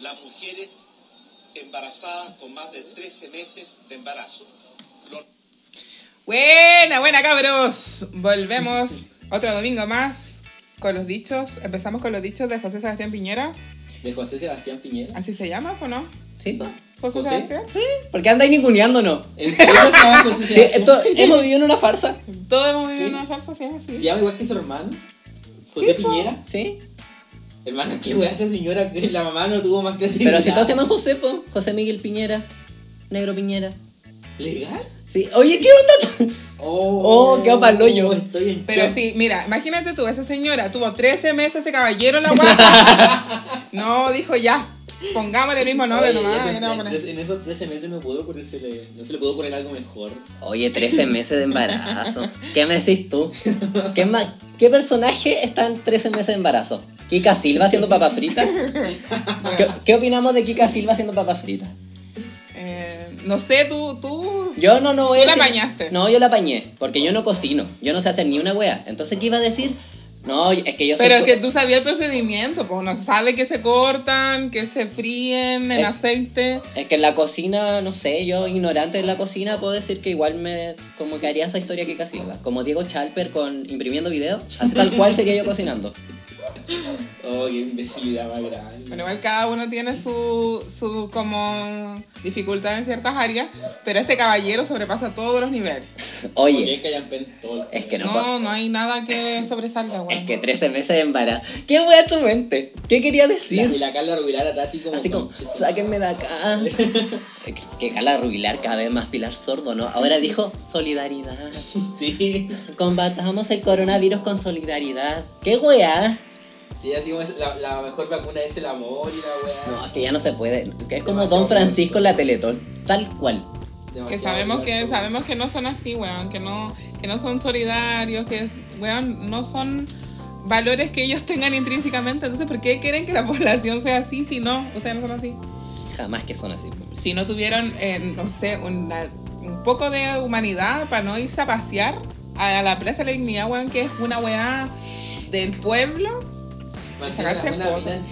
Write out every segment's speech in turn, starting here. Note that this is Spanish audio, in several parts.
las mujeres embarazadas con más de 13 meses de embarazo. Los Buena, buena cabros. Volvemos otro domingo más con los dichos. Empezamos con los dichos de José Sebastián Piñera. De José Sebastián Piñera. ¿Así se llama o no? ¿Sí, po? José, ¿José? Sebastián. Sí, porque andáis ninguneándonos. ¿En Sí, esto, hemos vivido en una farsa. Todos hemos vivido ¿Sí? una farsa, sí, así. ¿Se llama igual que su hermano? ¿José Piñera? ¿Sí? Hermano, qué wea esa señora, que la mamá no tuvo más creatividad. Pero si todos se llaman José, po. José Miguel Piñera. Negro Piñera. ¿Legal? Sí. Oye, ¿qué onda? Oh, quedó pa'l hoyo. Estoy en Pero shock. sí, mira, imagínate tú, esa señora tuvo 13 meses ese caballero en la guapa. no, dijo ya, pongámosle el mismo nombre nomás. ese- que no, en, esos 13 meses no, pudo ponérsele, no se le pudo poner algo mejor. Oye, 13 meses de embarazo. ¿Qué me decís tú? ¿Qué, ma- ¿Qué personaje está en 13 meses de embarazo? ¿Kika Silva haciendo papa frita? ¿Qué, qué opinamos de Kika Silva haciendo papa frita? Eh, no sé, tú, tú. Yo no, no voy Tú a la decir- apañaste. No, yo la apañé, porque yo no cocino. Yo no sé hacer ni una wea. Entonces, ¿qué iba a decir? No, es que yo Pero es que tú sabías el procedimiento, pues uno sabe que se cortan, que se fríen en aceite. Es que en la cocina, no sé, yo ignorante de la cocina puedo decir que igual me como que haría esa historia que Silva. Como Diego Chalper con imprimiendo videos, así tal cual sería yo cocinando. Oh, qué imbecilidad más grande. Bueno, igual cada uno tiene su, su como dificultad en ciertas áreas, pero este caballero sobrepasa todos los niveles. Oye, es que no, No, no hay nada que sobresalga, güey. es que 13 meses de embarazo. ¿Qué wea tu mente? ¿Qué quería La- y decir? la Carla Rubilar atrás así como... Así como, "Conche, sáquenme de acá. Que- que Carla Rubilar cada vez más Pilar Sordo, ¿no? Ahora dijo solidaridad. Sí. Combatamos el coronavirus con solidaridad. ¿Qué wea? Sí, así como es, la, la mejor vacuna es el amor y la weá. No, es que ya no se puede. Que es como Demasiado Don Francisco en la Teletón. Tal cual. Demasiado Que sabemos que sabemos que no son así, weón, que no que no son solidarios, que weón, no son valores que ellos tengan intrínsecamente. Entonces, ¿por qué quieren que la población sea así si no? Ustedes no son así. Jamás que son así. Si no tuvieron, eh, no sé, una- un poco de humanidad para no irse a pasear a la Plaza de la Dignidad, weón, que es una weá del pueblo. Sacarse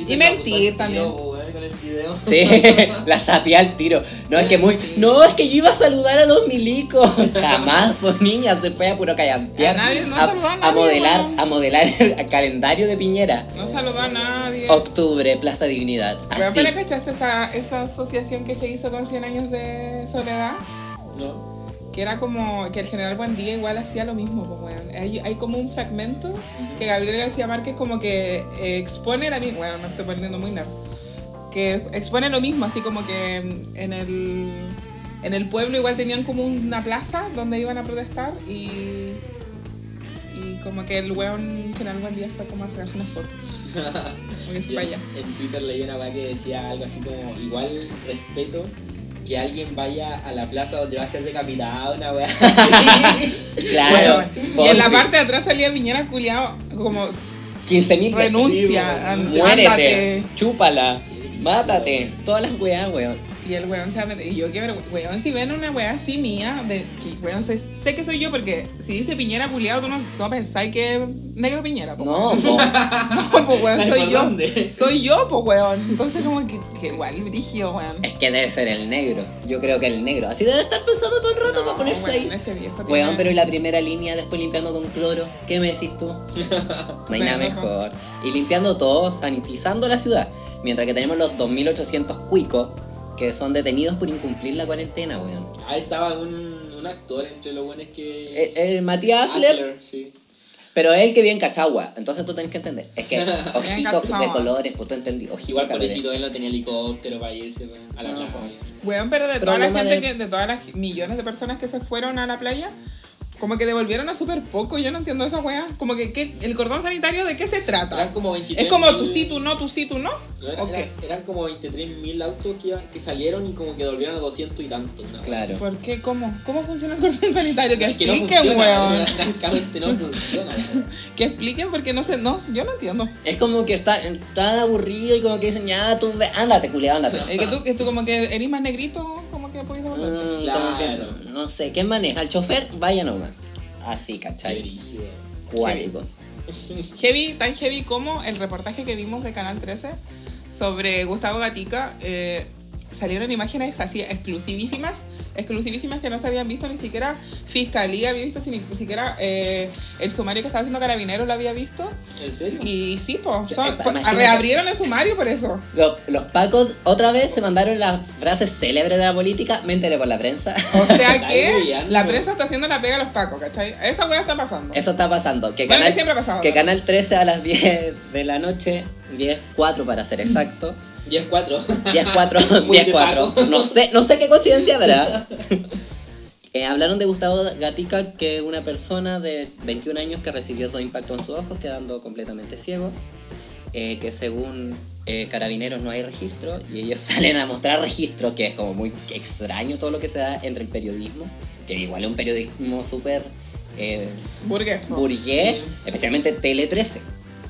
Y mentir tiro, también. weón, con el video. Sí, la sapía al tiro. No, es que muy. No, es que yo iba a saludar a los milicos. Jamás, pues niña, se fue a puro callampear. A nadie, no a, saludó a a nadie, modelar, weón. a modelar el calendario de Piñera. No saludó a nadie. Octubre, Plaza Dignidad. Así. ¿pero cachaste esa, esa asociación que se hizo con 100 años de soledad? No. Que era como que el general Buendía igual hacía lo mismo, pues, weón. Hay, hay como un fragmento que Gabriel García Márquez como que eh, expone la misma, bueno, me estoy poniendo muy nerd, que expone lo mismo, así como que mm, en el, en el pueblo igual tenían como una plaza donde iban a protestar y, y como que el weón general Buendía fue como a sacarse una foto. Porque fue Yo para allá. en Twitter leí una weá que decía algo así como igual respeto que alguien vaya a la plaza donde va a ser decapitado, una weá. Claro. y en la parte de atrás salía Viñera culiado como 15 mil renuncia, Sí, Muérete, chúpala, mátate. Todas las weas, weón. Y el weón se va a meter. Y yo, que weón, si ven una weá así mía, de que weón, sé, sé que soy yo, porque si dice Piñera culiado, tú no, no pensáis que es negro Piñera, po, No, weón. po. No, pues weón, soy ¿por yo. dónde? Soy yo, pues weón. Entonces, como que, que igual, brígido, weón. Es que debe ser el negro. Yo creo que el negro. Así debe estar pensando todo el rato No, para ponerse weón, ahí. Ese viejo Weón, tiene- pero y la primera línea después limpiando con cloro. ¿Qué me decís tú? No hay nada mejor. Y limpiando todo, sanitizando la ciudad. Mientras que tenemos los 2800 cuicos que son detenidos por incumplir la cuarentena, weón. Ahí estaba un, un actor entre los buenos que. El, el Matías Asler, Asler, sí. pero es el que viene en Cachagua. Entonces tú tenés que entender. Es que ojitos de colores, pues tú entendí. Ojitos Igual de colores. pobrecito, él no tenía helicóptero para irse pues, a la No, playa. Weón, pero de toda la gente de- que, de todas las millones de personas que se fueron a la playa, como que devolvieron a súper poco. Yo no entiendo esa weá. Como que, ¿qué- el cordón sanitario, ¿de qué se trata? Eran como 23 Es como tú sí, tú no, tú sí, tú no. Eran como 23.000 autos que, iban- que salieron y como que volvieron a 200 y tanto. ¿no? Claro. ¿Por qué? ¿Cómo? ¿Cómo funciona el cordón sanitario? Que que no expliquen, funciona, weón. francamente no funciona. weón. Que expliquen porque no sé, no, yo no entiendo. Es como que está tan aburrido y como que dicen, ya tú ve, ándate, culiado, ándate. Es que tú, que tú como que eres más negrito, como que puedes devolver. Mm, Claro. No sé, ¿quién maneja? El chofer, vaya nomás. Así, Qué ¿cachai? Cuático. Heavy, tan heavy como el reportaje que vimos de Canal 13 sobre Gustavo Gatica, eh, salieron imágenes así exclusivísimas, exclusivísimas que no se habían visto ni siquiera Fiscalía había visto, ni siquiera eh, el sumario que estaba haciendo Carabineros lo había visto. ¿En serio? Y sí, pues, Eh, son- pues, reabrieron el sumario por eso. Lo- Los, pacos otra vez se mandaron las frases célebres de la política, me enteré por la prensa. O sea que la prensa está haciendo la pega a los pacos, ¿cachai? Esa weá está pasando. Eso está pasando. Que Bueno, canal, que siempre ha pasado, que ¿no? canal 13 a las 10 de la noche, 10, 4 para ser exacto. 10-4. 10, 4, Muy 10, de 4. Paco. No sé, no sé qué coincidencia habrá. Eh, hablaron de Gustavo Gatica, que es una persona de 21 años que recibió dos impactos en sus ojos, quedando completamente ciego. Eh, que según eh, carabineros no hay registro y ellos salen a mostrar registro, que es como muy extraño todo lo que se da entre el periodismo, que igual es un periodismo súper eh, Burgués. burgués, Sí. especialmente Tele 13.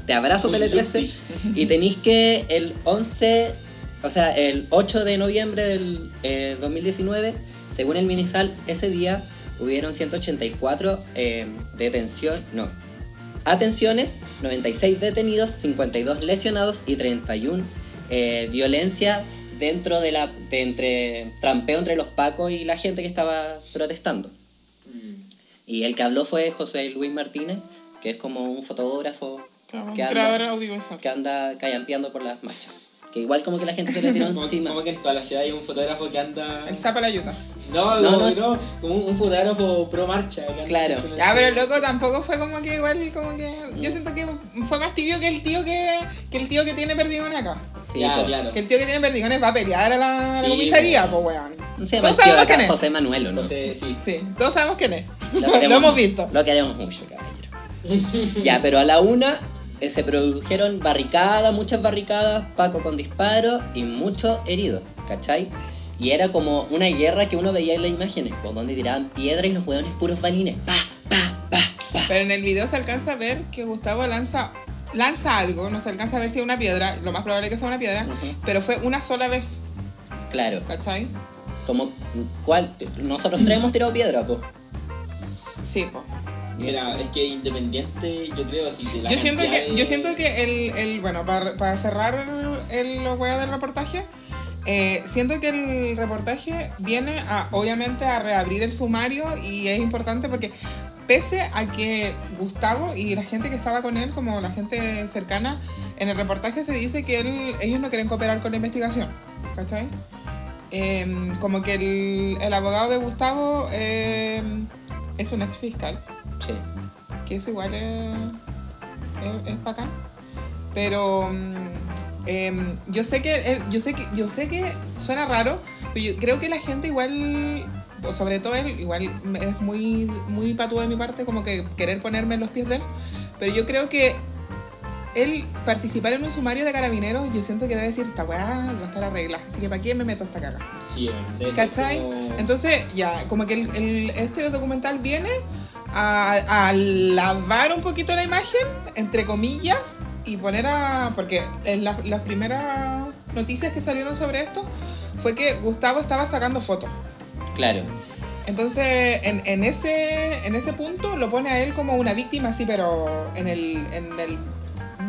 Te abrazo Tele 13 lucy. Y tenéis que el 11, o sea, el 8 de noviembre del eh, 2019, según el Minisal, ese día hubieron 184 eh, detención, no, atenciones, 96 detenidos, 52 lesionados y 31 eh, violencia dentro de la de entre trampeo entre los pacos y la gente que estaba protestando. Mm. Y el que habló fue José Luis Martínez, que es como un fotógrafo Claro, que creador anda, audiovisual. que anda callampeando por las marchas. Que igual como que la gente se le tiró Como, encima. como que en toda la ciudad hay un fotógrafo que anda. El zapa la ayuda. No, No, no, no. no, como un, un fotógrafo pro marcha. Claro. Ya, pero loco tampoco fue como que igual, como que. Yo siento que fue más tibio que el tío que, que el tío que tiene perdigones acá. Sí, ya, po. claro. Que el tío que tiene perdigones va a pelear a la, a la Sí, comisaría, po. pues weón. El Todos sabemos acá, quién es. José Manuel, ¿o ¿no? No sé, sí. Sí, todos sabemos quién es. Lo, queremos- hemos visto. Lo queremos mucho, caballero. ya, pero a la una eh, se produjeron barricadas, muchas barricadas, Paco con disparos y muchos heridos, ¿cachai? Y era como una guerra que uno veía en las imágenes, por donde tiraban piedra y los hueones puros balines. Pa, pa, pa, pa. Pero en el video se alcanza a ver que Gustavo lanza, lanza algo, no se alcanza a ver si es una piedra, lo más probable es que sea una piedra, pero fue una sola vez, Claro, ¿cachai? como, ¿cuál? Nosotros tres hemos tirado piedra, pues. Sí, pues. Mira, es que independiente, yo creo, así de la Yo siento que, de- yo siento que el, el bueno, para, para cerrar el, weas del reportaje, eh, siento que el reportaje viene a, obviamente, a reabrir el sumario y es importante porque pese a que Gustavo y la gente que estaba con él, como la gente cercana, en el reportaje se dice que él, ellos no quieren cooperar con la investigación, ¿cachai? Em, como que el, el abogado de Gustavo em, es un ex fiscal Sí. que eso igual es, es, es bacán. Pero em, yo sé que eh, yo sé que yo sé que suena raro, pero yo creo que la gente igual sobre todo él igual es muy muy patudo de mi parte como que querer ponerme en los pies de él, pero yo creo que él participar en un sumario de carabineros, yo siento que debe decir, esta weá va a estar arreglada, así que ¿para qué me meto esta caga? Sí, ¿Cachai? como- Entonces, ya, como que el- el- este documental viene a, a lavar un poquito la imagen, entre comillas, y poner a... Porque en la- las primeras noticias que salieron sobre esto fue que Gustavo estaba sacando fotos. Claro. Entonces, en, en ese, en ese punto lo pone a él como una víctima, sí, pero en el, en el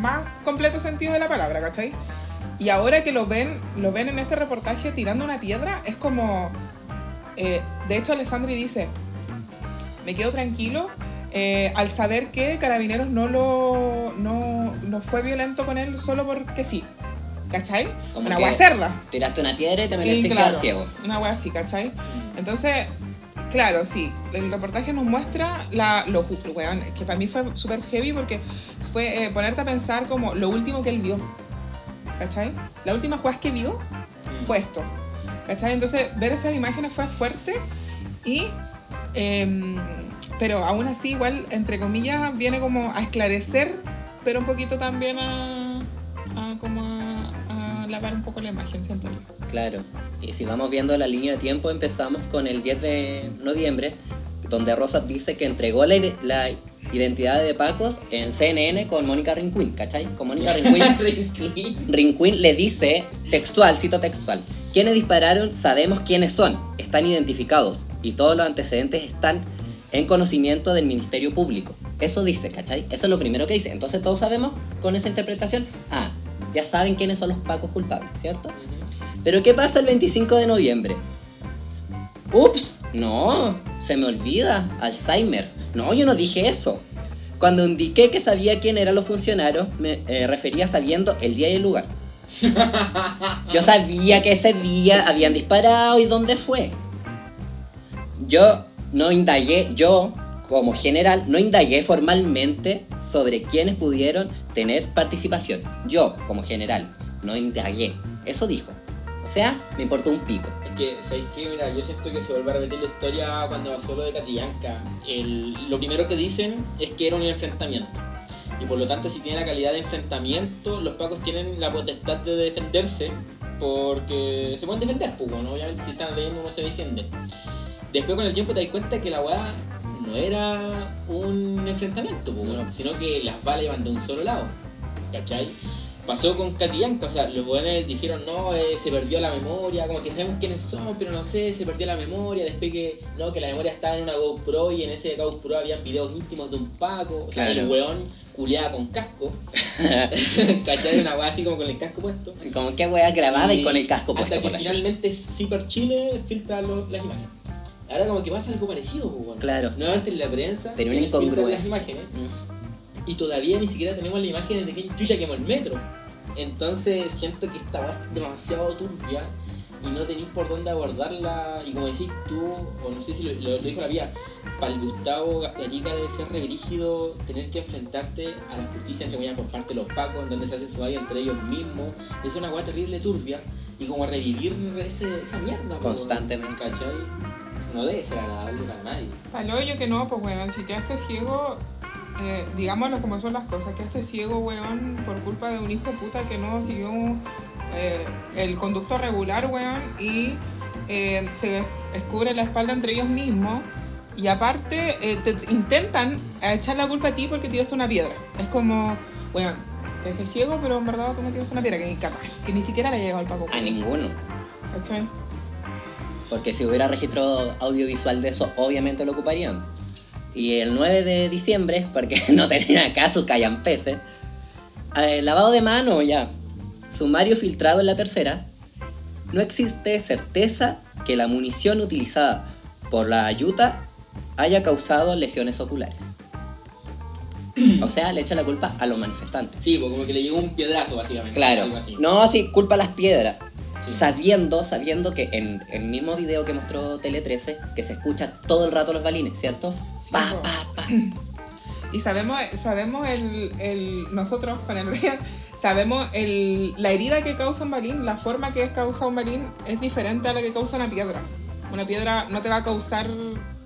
más completo sentido de la palabra, ¿cachai? Y ahora que lo ven, lo ven en este reportaje tirando una piedra, es como... eh, de hecho, Alessandri dice, me quedo tranquilo eh, al saber que Carabineros no lo no, no fue violento con él solo porque sí. ¿Cachai? Como una hueá cerda. Tiraste una piedra y te mereces claro, ciego. Una wea así, ¿cachai? Entonces, claro, sí, el reportaje nos muestra la, lo, weón, que para mí fue súper heavy porque fue eh, ponerte a pensar como lo último que él vio, ¿cachai? La última juez que vio fue esto, ¿cachai? Entonces, ver esas imágenes fue fuerte y... em, pero aún así, igual, entre comillas, viene como a esclarecer, pero un poquito también a, a como a, a lavar un poco la imagen, siento yo. Claro. Y si vamos viendo la línea de tiempo, empezamos con el 10 de noviembre, donde Rosas dice que entregó la, la identidad de Pacos en CNN con Mónica Rinquín, ¿cachai? Con Mónica Rinquín. Rinquín. Rinquín le dice, textual, cito textual, quienes dispararon sabemos quiénes son, están identificados y todos los antecedentes están en conocimiento del Ministerio Público. Eso dice, ¿cachai? Eso es lo primero que dice. Entonces todos sabemos con esa interpretación, ah, ya saben quiénes son los pacos culpables, ¿cierto? Pero ¿qué pasa el 25 de noviembre? Ups, no, se me olvida, Alzheimer. No, yo no dije eso. Cuando indiqué que sabía quién eran los funcionarios, me eh, refería sabiendo el día y el lugar. Yo sabía que ese día habían disparado y dónde fue. Yo no indagué, yo como general, no indagué formalmente sobre quiénes pudieron tener participación. Yo como general, no indagué. Eso dijo. O sea, me importó un pico. Es que, ¿sabes qué? Mira, yo siento que se vuelve a repetir la historia cuando pasó lo de Catrillanca. El, lo primero que dicen es que era un enfrentamiento. Y por lo tanto, si tiene la calidad de enfrentamiento, los pacos tienen la potestad de defenderse porque se pueden defender, pues, bueno, obviamente si están leyendo uno se defiende. Después con el tiempo te das cuenta que la weá no era un enfrentamiento, sino que las balas iban de un solo lado. ¿Cachai? Pasó con Catrillanca, o sea, los buenos dijeron, no, eh, se perdió la memoria, como que sabemos quiénes son, pero no sé, se perdió la memoria, después que, no, que la memoria estaba en una GoPro y en ese GoPro habían videos íntimos de un Paco, o sea, Claro. el weón culeaba con casco, ¿cachai? Una weá así como con el casco puesto. Como que weá grabada y, con el casco Hasta puesto que la chucha. finalmente Cyber Chile filtra lo- las imágenes. Ahora como que pasa algo parecido, pues, bueno. Claro. Nuevamente en la prensa Tenía una que incongruencia. las imágenes Mm. y todavía ni siquiera tenemos las imágenes de quién chucha quemó el metro. Entonces siento que esta es demasiado turbia y no tenéis por dónde abordarla. Y como decís tú, o no sé si lo, lo- lo dijo la vía, para el Gustavo Gatica debe ser re brígido tener que enfrentarte a la justicia entre comillas por parte de los pacos, en donde se hace su valle entre ellos mismos. Es una weá terrible turbia y como revivir ese, esa mierda. po, Constantemente. ¿Cachai? No debe ser agradable para nadie. Paloyo que no, pues weón, si quedaste ciego, eh, digámoslo como son las cosas, quedaste ciego, weón, por culpa de un hijo puta que no siguió eh, el conducto regular, weón, y eh, se descubre la espalda entre ellos mismos. Y aparte, eh, te te intentan echar la culpa a ti porque tiraste una piedra. Es como, weón, te dejé ciego, pero en verdad tú me tiraste una piedra que ni capaz, que ni siquiera le llegó al Paco. A ninguno. ¿Cachai? Porque si hubiera registro audiovisual de eso, obviamente lo ocuparían. Y el 9 de diciembre, porque no tenían acá sus callampeses, eh, lavado de mano ya, sumario filtrado en la tercera, no existe certeza que la munición utilizada por la ayuda haya causado lesiones oculares. O sea, le echa la culpa a los manifestantes. Sí, pues como que le llegó un piedrazo básicamente. Claro. No, sí, culpa a las piedras. Sí. Sabiendo, sabiendo que en el mismo video que mostró Tele 13, que se escucha todo el rato los balines, ¿cierto? Pa, po. pa, pa. Y sabemos, sabemos el, el- nosotros con el sabemos el, la herida que causa un balín, la forma que causa un balín es diferente a la que causa una piedra. Una piedra no te va a causar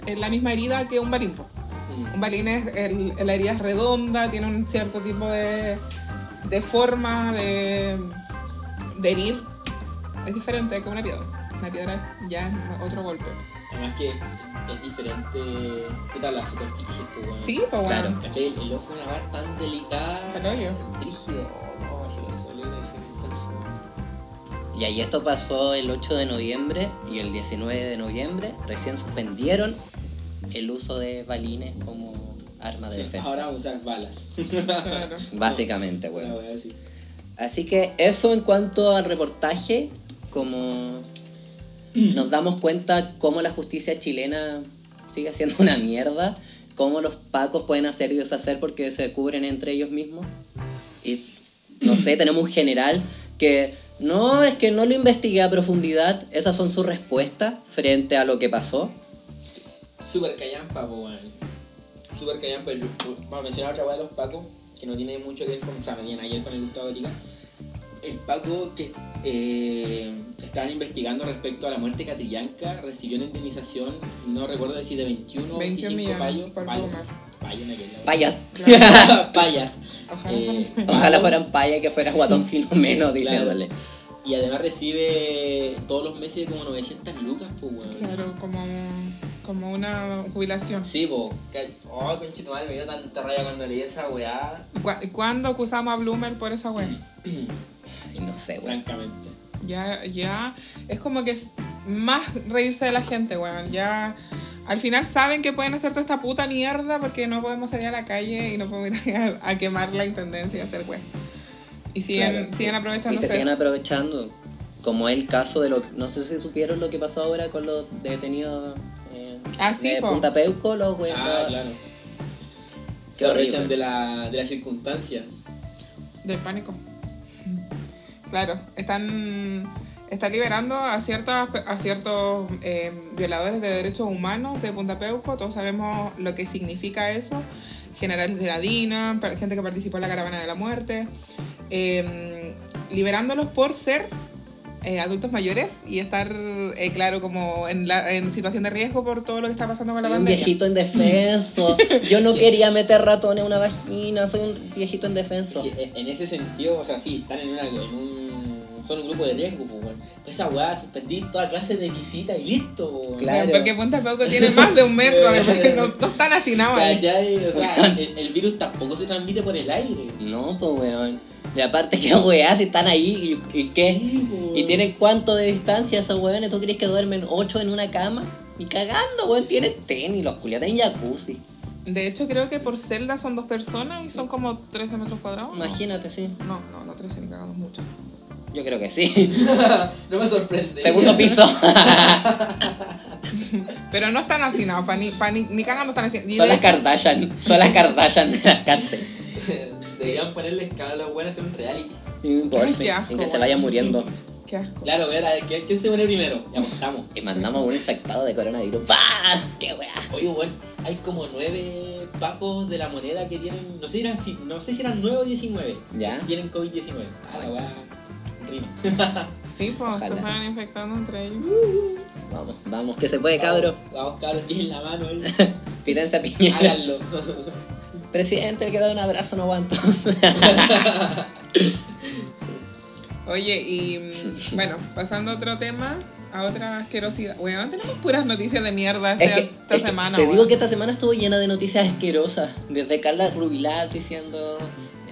eh, la misma herida que un balín. Mm. Un balín es, el- la herida es redonda, tiene un cierto tipo de, de forma de, de herir. Es diferente que una piedra. Una piedra ya es otro golpe. Además que es diferente. ¿Qué tal la superficie? Pues, bueno. Sí, pues bueno. Claro. ¿Cachai? El, el ojo es una weá tan delicada. Al hoyo. Rígido. Oh, no, eso le. Y ahí esto pasó el 8 de noviembre y el 19 de noviembre recién suspendieron el uso de balines como arma de Sí, defensa. Ahora vamos a usar balas. Básicamente, bueno. así. Así que eso en cuanto al reportaje, como nos damos cuenta cómo la justicia chilena sigue siendo una mierda, cómo los pacos pueden hacer y deshacer porque se cubren entre ellos mismos. Y no sé, tenemos un general que no, es que no lo investigué a profundidad, esas son sus respuestas frente a lo que pasó. Super callampa, weón. Super callampa. Vamos a mencionar otra weá de los pacos que no tiene mucho que ver con. O sea, ver con el Gustavo. El Paco que eh, estaban investigando respecto a la muerte de Catrillanca recibió una indemnización, no recuerdo decir de 21 o 21 25 millones payos. Payos. Payas. Payas. Ojalá Eh, Ojalá fueran payas que fuera guatón filomeno diciéndole. Y además recibe todos los meses como 900 lucas, pues, weón. Claro, como, como una jubilación. Sí, po. Oh, conchito madre, me dio tanta raya cuando leí esa weá. ¿Cu- ¿Cuándo acusamos a Bloomer por esa wea? No sé, weón. Francamente. Ya, ya, es como que es más reírse de la gente, weón. Ya, al final saben que pueden hacer toda esta puta mierda porque no podemos salir a la calle y no podemos ir a, a quemar la intendencia y hacer weón. Y siguen, Claro. siguen Y aprovechando se siguen aprovechando. Como el caso de los. No sé si supieron lo que pasó ahora con los detenidos eh, Ah, sí, de po. Punta Peuco, los güey. Ah, claro. Qué Se aprovechan de la, de la circunstancia. Del pánico. Claro, están, liberando a, ciertas, a ciertos eh, violadores de derechos humanos de Punta Peuco. Todos sabemos lo que significa eso. Generales de la DINA, gente que participó en la caravana de la muerte. Eh, liberándolos por ser eh, adultos mayores y estar, eh, claro, como en, la, en situación de riesgo por todo lo que está pasando con la Soy un pandemia. viejito indefenso. Yo no quería meter ratones en una vagina. Soy un viejito indefenso. Que en- ese sentido, o sea, sí, están en, una, en un. Son un grupo de riesgo, pues. Pues esa weá, suspendí toda clase de visita y listo, weón. Claro. Porque Punta Peuco tiene más de un metro, no, no están hacinados ahí. ¿Cachai? O sea, el, el virus tampoco se transmite por el aire. No, pues weón. Y aparte que weá, si están ahí y, y qué. Sí, ¿Y tienen cuánto de distancia esos weones? ¿Tú crees que duermen ocho en una cama? Y cagando, weón, tienen tenis, los culiados tienen jacuzzi. De hecho, creo que por celda son dos personas y son como 13 metros cuadrados. Imagínate, sí. No, no, no 13 ni cagamos mucho. Yo creo que sí. no me sorprende. Segundo piso. Pero no están hacinados, pa ni, pa ni, ni cagan no están. Y Son de las Kardashian. Son las Kardashian de la cárcel. Deberían ponerle escala a los buenos en un reality. Ay, asco, y que se weón. vayan muriendo. Qué asco. Claro, ver, a ver, ¿quién, quién se muere primero? Ya pues, estamos. Y mandamos a un infectado de coronavirus. ¡Bah! ¡Qué weá! Oye, bueno, hay como nueve pacos de la moneda que tienen. No sé si eran, si- no sé si eran 9 o 19. Ya. que Tienen COVID-19. Ah, la weá. Rima. Sí, pues se fueron infectando entre ellos. Vamos, vamos, que se puede, cabro. Vamos, cabros, tienen la mano. Pídense a Piñera. Háganlo. Presidente, que da un abrazo, no aguanto. Oye, y mm, bueno, pasando a otro tema, a otra asquerosidad. Weón, tenemos puras noticias de mierda esta, Es que, esta es que semana. te weón. digo que esta semana estuvo llena de noticias asquerosas. Desde Carla Rubilar diciendo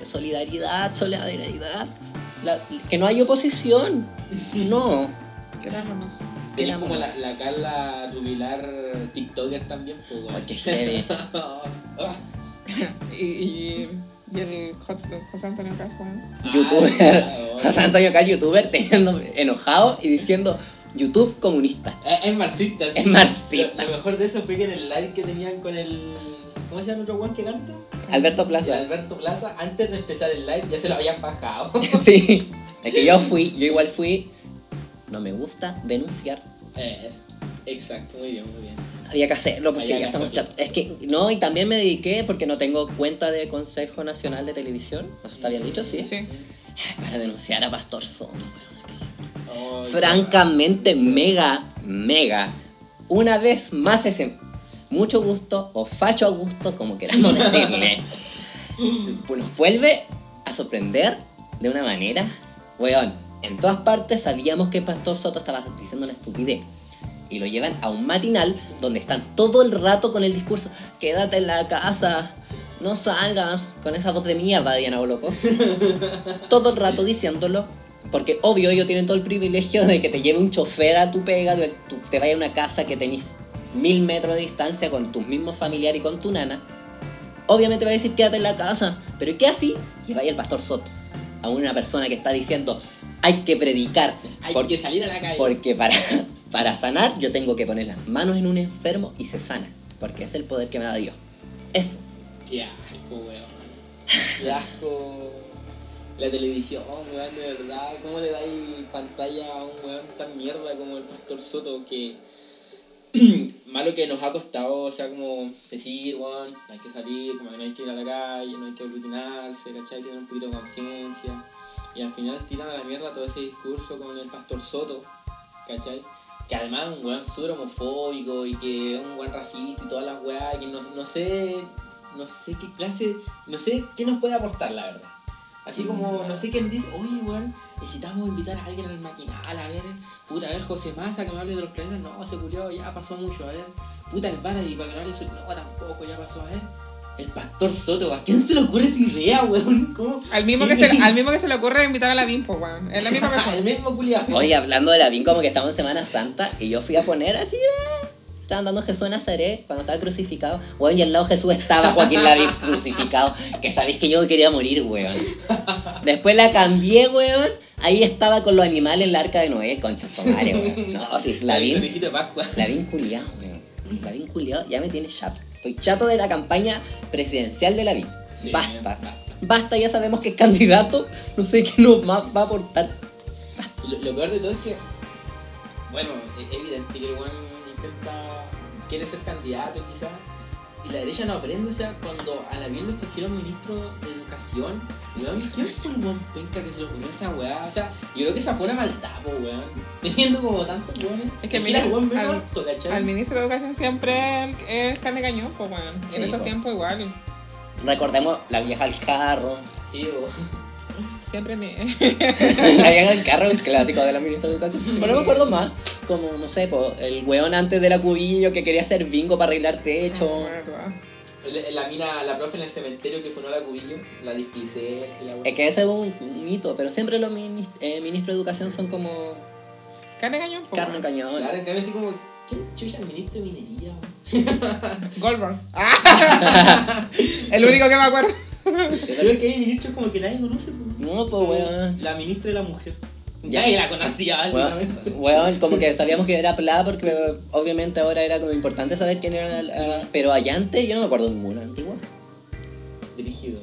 eh, solidaridad, solidaridad. La- que no hay oposición. No. Quedámonos. Tenés como la, la Carla Rubilar TikToker también, pues, weón. Ay, qué. Y, y, y el Jo- José Antonio Cas, weón. youtuber. Ah, José Antonio Cal, youtuber, teniendo enojado y diciendo YouTube comunista. Eh, Es marxista, sí. Es marxista. Lo, lo mejor de eso fue que en el live que tenían con el. ¿Cómo se llama el otro weón que canta? Alberto El Plaza. Alberto Plaza, antes de empezar el live ya se lo habían bajado. Sí. Es que yo fui, yo igual fui. No me gusta denunciar. Eh, exacto, muy bien, muy bien. Había que hacerlo porque Había ya estamos hacerlo. chat- Es que, no, y también me dediqué porque no tengo cuenta de Consejo Nacional de Televisión. ¿Eso está bien dicho? Sí. Sí. Para denunciar a Pastor Soto. Oh, Francamente, mega, mega. Una vez más ese mucho gusto o facho gusto, como queramos decirle. nos vuelve a sorprender de una manera. Weón, en todas partes sabíamos que Pastor Soto estaba diciendo una estupidez. Y lo llevan a un matinal donde están todo el rato con el discurso: quédate en la casa, no salgas, con esa voz de mierda de Diana Boloco. todo el rato diciéndolo. Porque obvio ellos tienen todo el privilegio de que te lleve un chofer a tu pega, te vaya a una casa que tenés mil metros de distancia con tus mismos familiares y con tu nana. Obviamente va a decir quédate en la casa. Pero ¿qué así? Lleváis al pastor Soto. A una persona que está diciendo hay que predicar. Hay porque, que salir a la calle. porque para, para sanar yo tengo que poner las manos en un enfermo y se sana. Porque es el poder que me da Dios. Eso. Qué asco, weón. Qué asco. La televisión, weón, de verdad. ¿Cómo le dais pantalla a un weón tan mierda como el Pastor Soto que. Malo que nos ha costado, o sea, como decir, weón, hay que salir, como que no hay que ir a la calle, no hay que aglutinarse, ¿cachai? Tener un poquito de conciencia. Y al final tiran a la mierda todo ese discurso con el Pastor Soto, ¿cachai? Que además es un weón súper homofóbico y que es un weón racista y todas las weas, que no, no sé, no sé qué clase, no sé qué nos puede aportar, la verdad. Así como, no sé quién dice, oye, weón, necesitamos invitar a alguien al matinal, a ver, puta, a ver, José Massa, que me hable de los planetas, no, se culió, ya pasó mucho, a ver, puta, el Baradí, para que no hable sobre, no, tampoco, ya pasó, a ver, el Pastor Soto, ¿a quién se le ocurre esa idea, weón? ¿Cómo? Al mismo, que se, al mismo que se le ocurre invitar a la Bimpo, weón. Es la misma persona. el mismo culiado. Oye, hablando de la VIN, como que estamos en Semana Santa y yo fui a poner así, ah, estaban dando Jesús de Nazaret cuando estaba crucificado. Weón, y al lado Jesús estaba Joaquín Lavín crucificado. Que sabéis que yo quería morir, weón. Después la cambié, weón. Ahí estaba con los animales en la arca de Noé, concha madre, weón. No, sí, Lavín. Lavín culiado, weón. Lavín culiado ya me tiene chato. Estoy chato de la campaña presidencial de Lavín. Sí, basta. basta. Basta, ya sabemos que es candidato. No sé qué nos va a aportar. Lo, lo peor de todo es que, bueno, es evidente que el weón intenta, quiere ser candidato quizás, y la derecha no aprende, o sea, cuando a la bien lo escogieron ministro de educación, weón, ¿quién fue el weón penca que se le ocurrió esa weá? O sea, yo creo que esa fue una maldad, po, weón, teniendo como tantos weones, Es que weón menos al- apto, ¿cachai? Al ministro de Educación siempre es carne cañón, pues bueno. Y en po. tiempos igual. Recordemos la vieja al carro. Sí, weón. Siempre ni. la vieja al carro, el clásico de la ministra de Educación. Pero no me acuerdo más. Como, no sé, po, el weón antes de la cubillo que quería hacer bingo para arreglar techo. El- La mina, la profe en el cementerio que funó la cubillo, la displicé, la weá. Es que ese es un, un mito, pero siempre los minis- eh, ministros de Educación son como Carne cañón, carne cañón. Claro, en cambio así como, ¿quién chucha el ministro de minería? Goldberg. el único que me acuerdo. Es que hay ministros como que nadie conoce, po. No, pues weón. La ministra de la mujer. Ya. Nadie la conocía, básicamente. Weón, como que sabíamos que era Pla porque obviamente ahora era como importante saber quién era la- Pero allá antes yo no me acuerdo ninguna antigua. Dirigido.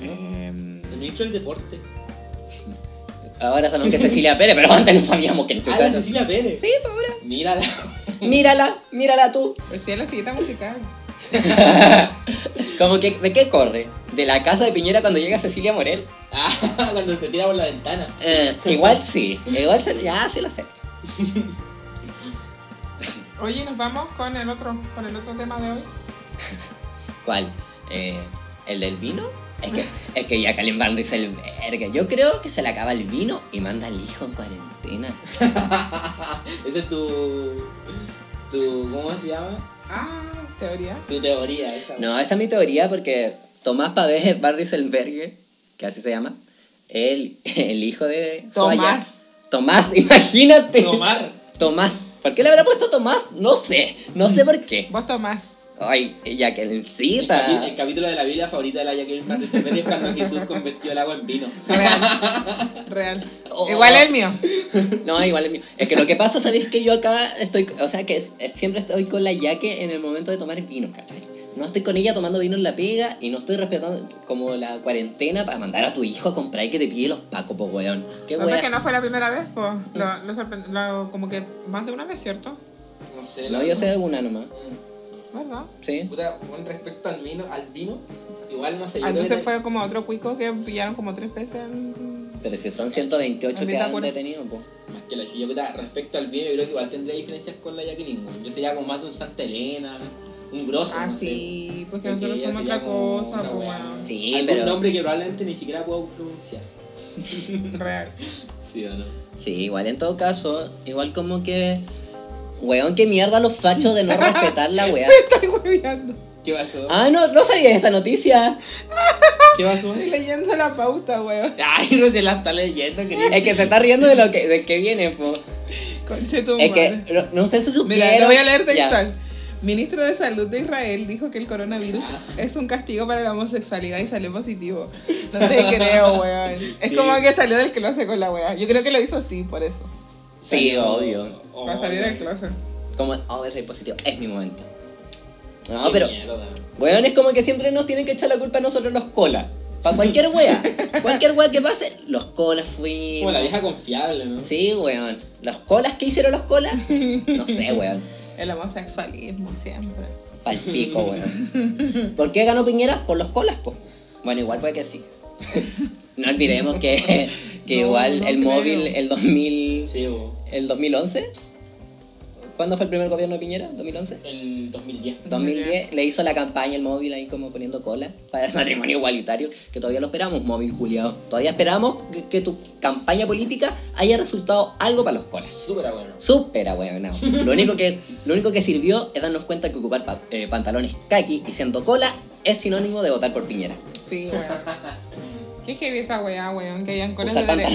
Em, El ministro del deporte. Ahora sabemos que es Cecilia Pérez, pero antes no sabíamos que Ah, la Cecilia Pérez. Sí, pues ahora. Mírala. Mírala, mírala tú. pues sí, la siguiente musical. Como que, ¿de qué corre? De la casa de Piñera cuando llega Cecilia Morel. Ah, cuando se tira por la ventana. Eh, igual sí, igual se, ya sí lo sé. Oye, nos vamos con el otro, con el otro tema de hoy. ¿Cuál? Eh, ¿El del vino? Es que, es que ya Calen Van dice el verga. Yo creo que se le acaba el vino y manda al hijo en cuarentena. Esa es tu. tu. ¿Cómo se llama? Ah, teoría. Tu teoría, esa. No, esa es mi teoría porque Tomás Pavés Van Rieselberghe, que así se llama, el, el hijo de. Tomás. Tomás, imagínate. Tomar. Tomás. ¿Por qué le habrá puesto Tomás? No sé. No sé por qué. Vos Tomás. Ay, El, Jacquelincita. el capítulo de la Biblia favorita de la Jacqueline Rieselberghe es cuando Jesús convirtió el agua en vino. Real. Real. Oh. Igual el mío. No, igual es mío. Es que lo que pasa, ¿sabéis? Que yo acá estoy, o sea, que es- es- siempre estoy con la Yaque en el momento de tomar vino, ¿cachai? No estoy con ella tomando vino en la pega y no estoy respetando como la cuarentena para mandar a tu hijo a comprar y que te pille los pacos, po, weón. Qué Lo que weón. no fue la primera vez, pues. Lo, lo lo- como que más de una vez, ¿cierto? No sé. No, yo sé de una nomás. ¿Verdad? Sí. Puta, con respecto al vino, al vino, igual no sé. Ah, Entonces fue como otro cuico que pillaron como tres veces. en- Pero si son 128 que han detenido, po. Más que la yo puta, respecto al vino, yo creo que igual tendría diferencias con la Jacqueline. Yo sería como más de un Santa Elena, un grosso. Ah, no sé. sí, porque Porque nosotros somos otra cosa, pues bueno. Sí, Algún pero. nombre que probablemente ni siquiera puedo pronunciar. Real. Sí o no. Sí, igual en todo caso, igual como que. Weón, qué mierda los fachos de no respetar la weá. Estoy hueveando. ¿Qué pasó? Ah, no, no sabía esa noticia. ¿Qué pasó? Estoy leyendo la pauta, weón. Ay, no se la está leyendo, querido. Es que se está riendo de lo que, del que viene, po. Conche tu Es que no, no sé si supieron. Mira, lo voy a leer Ya. textual. Ministro de Salud de Israel dijo que el coronavirus es un castigo para la homosexualidad y salió positivo. No te creo, weón. Es Sí. como que salió del closet con la weá. Yo creo que lo hizo así, por eso. Sí, obvio. Oh, Para salir del closet. Como, oh, soy positivo. Es mi momento. No, qué pero, mierda. weón, es como que siempre nos tienen que echar la culpa a nosotros los colas. Para cualquier wea. cualquier wea que pase, los colas fuimos. Como la vieja confiable, ¿no? Sí, weón. ¿Los colas que hicieron los colas? No sé, weón. El homosexualismo siempre. Pal pico, weón. ¿Por qué ganó Piñera? Por los colas, pues. Bueno, igual puede que sí. No olvidemos que, que No, igual no el creo. móvil, el 2000, Sí, bo. El 2011. ¿Cuándo fue el primer gobierno de Piñera? ¿2011? El 2010. 2010 le hizo la campaña el móvil ahí como poniendo cola para el matrimonio igualitario, que todavía lo esperamos, móvil Juliado. Todavía esperamos que, que tu campaña política haya resultado algo para los colas. Súper bueno. Súper ahueonado. Lo único que lo único que sirvió es darnos cuenta que ocupar pa- eh, pantalones kaki y siendo cola es sinónimo de votar por Piñera. Sí, weón. Qué heavy esa weá, weón, que hayan colas de derecha.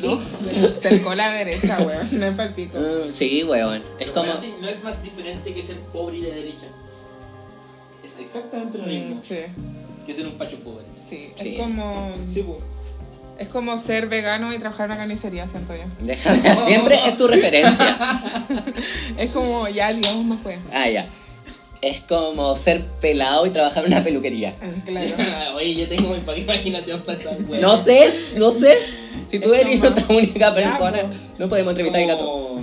pantalones. Ser cola derecha, weón, no es palpico. Mm, sí, weón. Es Pero como. bueno, sí, no es más diferente que ser pobre y de derecha. Es exactamente lo mismo Mm, Sí, que ser un facho pobre. sí, Sí. Es como. Sí, pues. Es como ser vegano y trabajar en una carnicería, siento yo. Déjame, siempre es tu referencia. Es como, ya, digamos más weón. Ah, ya. Es como ser pelado y trabajar en una peluquería. Ah, Claro. Oye, yo tengo mi imaginación para esa wea. No sé, no sé. Si tú Es eres nuestra única persona, no podemos entrevistar a gato.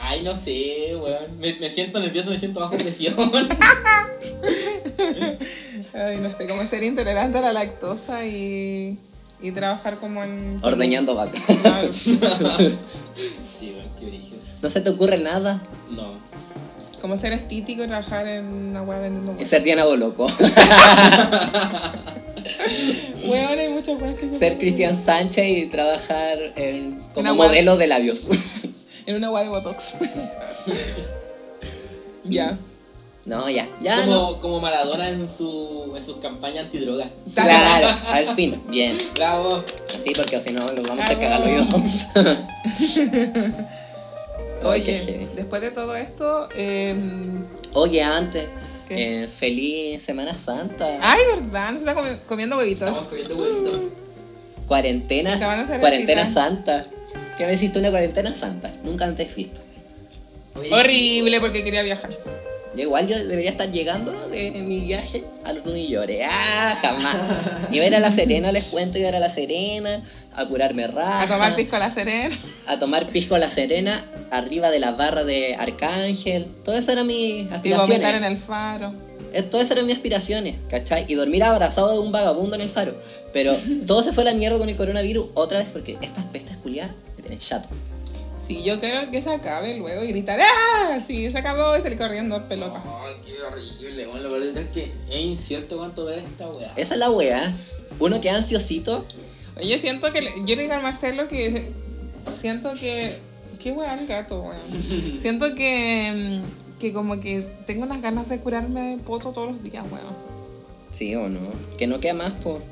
Ay, no sé, weón. Me, me siento nervioso, me siento bajo presión. Ay, no sé, como ser intolerante a la lactosa y, y trabajar como en... Ordeñando vacas. Claro. sí, weón, qué brígido. No se te ocurre nada. No. Como ser estítico y trabajar en una weá vendiendo Y weá. ser Diana Boloco. Weón, hay muchas weas que se ser Cristian Sánchez y trabajar en, como Una web- modelo de labios. En una weá de Botox. ya. No, ya. Ya como, no. como Maradona en, su, en sus campañas antidrogas. Claro, al fin. Bien. Bravo. Sí, porque si no, nos vamos a cagarlo yo. Oye, después de todo esto, eh, Oye, antes, eh, feliz Semana Santa. ay, verdad, no se está comi- comiendo huevitos. Estamos comiendo huevitos. Cuarentena, cuarentena santa. ¿Qué me hiciste una cuarentena santa? Nunca antes visto. Oye, Horrible porque quería viajar. Igual yo debería estar llegando de mi viaje a los Nunillores. ¡Ah! Jamás. Iba a ir a La Serena, les cuento, iba a ir a La Serena, a curarme raja. A tomar pisco a la serena. a tomar pisco a La Serena, arriba de la barra de Arcángel. Todo eso eran mis Y vomitar aspiraciones. en el faro. Eh, Todas esas eran mis aspiraciones, ¿cachai? Y dormir abrazado de un vagabundo en el faro. Pero todo se fue a la mierda con el coronavirus otra vez porque estas pestes culiadas me tienen chato. Sí, yo quiero que se acabe luego y gritar ¡Ah! Sí, se acabó y salir corriendo pelota. Ay, qué horrible, bueno, lo verdad es que es incierto cuánto dura esta weá. Esa es la weá. Uno que ansiosito. Oye, yo siento que. le- Yo le digo al Marcelo que. Siento que. Qué weá el gato, weón. Siento que. mm, Que como que tengo unas ganas de curarme poto todos los días, weón. Sí o no. Que no queda más por.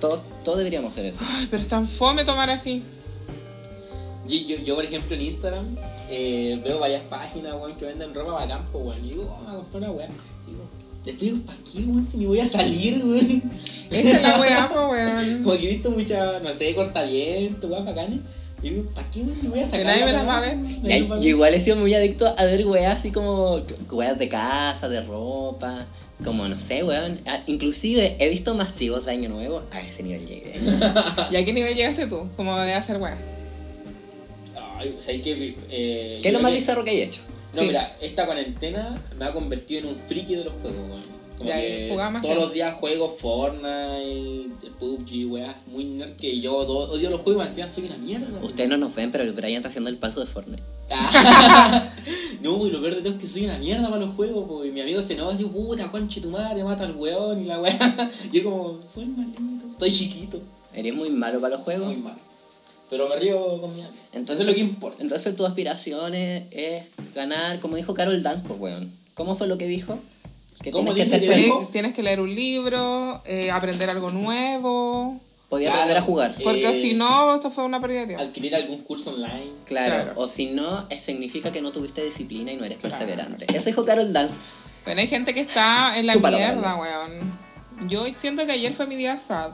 Todos, todos deberíamos hacer eso. Ay, pero es tan fome tomar así. Yo, yo, yo, por ejemplo, en Instagram eh, veo varias páginas, weón, que venden ropa para campo, weón. Y digo, oh, me a una weá. Después digo, ¿para qué, weón? Si me voy a salir, weón. Esa es la weá, weón. Como que he visto muchas, no sé, cortaviento, weón, bacanes. Y digo, ¿para qué, weón? Me voy a sacar. Nadie me las weá? va a ver. Yo igual he sido muy adicto a ver weas así como weas de casa, de ropa, como no sé, weón. Ah, Inclusive he visto masivos de Año Nuevo, a ese nivel llegué. ¿Y a qué nivel llegaste tú? Como de hacer weá. Ay, o sea, hay que. Eh, ¿Qué es lo más bizarro que he hecho? No, Sí. mira, esta cuarentena me ha convertido en un friki de los juegos, weón. Como que todos los días juego Fortnite, PUBG, weá, muy nerd que yo odio los juegos y encima soy una mierda. Ustedes no nos ven, pero el Brian está haciendo el paso de Fortnite. No, y lo peor de todo es que soy una mierda para los juegos, po, y mi amigo se enoja así, puta, conche tu madre, mata al weón y la weá. Yo como, soy malito, estoy chiquito, Eres muy malo para los juegos. muy mal. Pero me río con mi amigo. Entonces, Eso es lo que importa. Entonces tu aspiración es, es ganar, como dijo Carol Dance, pues weón. ¿Cómo fue lo que dijo? Que ¿Cómo tienes que ser que? Tienes, que leer un libro, eh, aprender algo nuevo. Podía Claro. aprender a jugar. Eh, Porque si no, esto fue una pérdida de tiempo. Adquirir algún curso online. Claro, Claro. o si no, eh, significa que no tuviste disciplina y no eres perseverante. Eso dijo Carol Dance. Pero hay gente que está en la Chúpalo, mierda, weón. Yo siento que ayer fue mi día sad.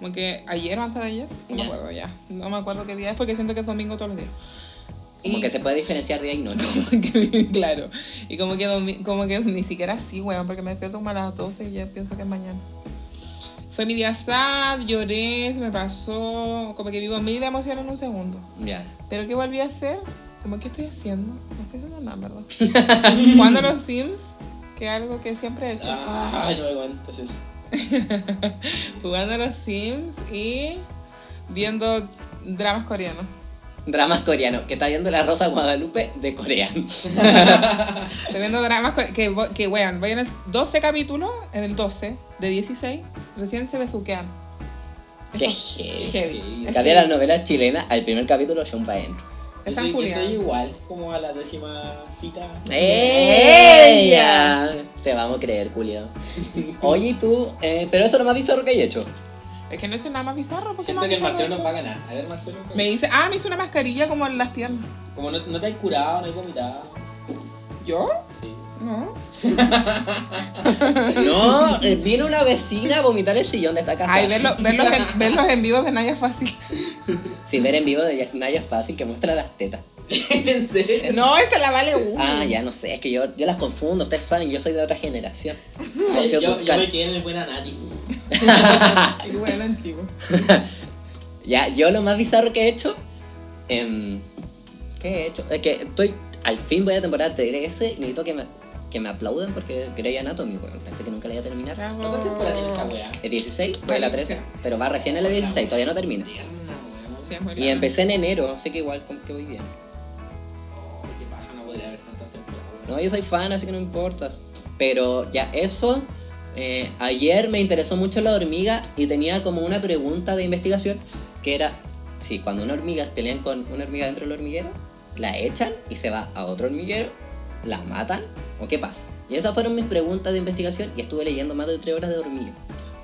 Como que ayer o antes de ayer, no me Ya. acuerdo ya. No me acuerdo qué día es porque siento que es domingo todos los días. Como Y- que se puede diferenciar día y noche. que- claro. Y como que, domi- como que ni siquiera así, weón, porque me despierto como a las 12 y ya pienso que es mañana. Fue mi día sad, lloré, se me pasó, como que vivo mil emociones en un segundo. ya. Pero ¿qué volví a hacer? Como, ¿qué estoy haciendo? No estoy haciendo nada, ¿verdad? Jugando los Sims, que es algo que siempre he hecho. Ay, no me aguantas eso. Jugando a los Sims y viendo dramas coreanos. Dramas coreanos, que está viendo la Rosa Guadalupe de Corea. Estoy viendo dramas que, que weón, el 12 capítulos, en el 12 de 16, recién se besuquean. Qué heavy. heavy. Heavy. las novelas chilenas al primer capítulo, Sean pa' Yo Están soy, yo soy igual, como a la décima cita. ¡Ella! Te vamos a creer, Julio. Oye, ¿y tú? Eh, pero eso es lo más bizarro que hay hecho. Es que no he hecho nada más bizarro. ¿por qué Siento más que el bizarro Marcelo he nos va hecho? a ganar. A ver, Marcelo. Me dice, ah, me hizo una mascarilla como en las piernas. Como no, no te has curado, no has vomitado. ¿Yo? Sí. No. No, eh, vino una vecina a vomitar el sillón de esta casa. Ay, verlo, verlos, en, verlos en vivo de Naya es fácil. Si ver en vivo de Naya es fácil, que muestra las tetas. ¿En serio? No, esta la vale uno. Ah, ya no sé, es que yo, yo las confundo, ustedes saben, yo soy de otra generación. Ay, yo, yo me quedé en el buen Anati. Ay, qué buena antigua. Ya, yo lo más bizarro que he hecho. em, ¿Qué he hecho? Es que estoy. Al fin voy a temporada 13 y necesito que me, que me aplaudan porque Grey Anatomy, weón. Pensé que nunca la iba a terminar. ¿Cuántas temporadas tiene esa weá? El 16, voy a la 13. Pero va recién en la 16, todavía no termina. Tierna, weón. Sí, es muy Y empecé en enero, así que igual como que voy bien. Ay, qué paja, no podría haber tantas temporadas. weón. No, yo soy fan, así que no importa. Pero ya eso, eh, ayer me interesó mucho la hormiga y tenía como una pregunta de investigación que era, si cuando una hormiga pelean con una hormiga dentro del hormiguero, la echan y se va a otro hormiguero, la matan o qué pasa. Y esas fueron mis preguntas de investigación y estuve leyendo más de tres horas de hormiga.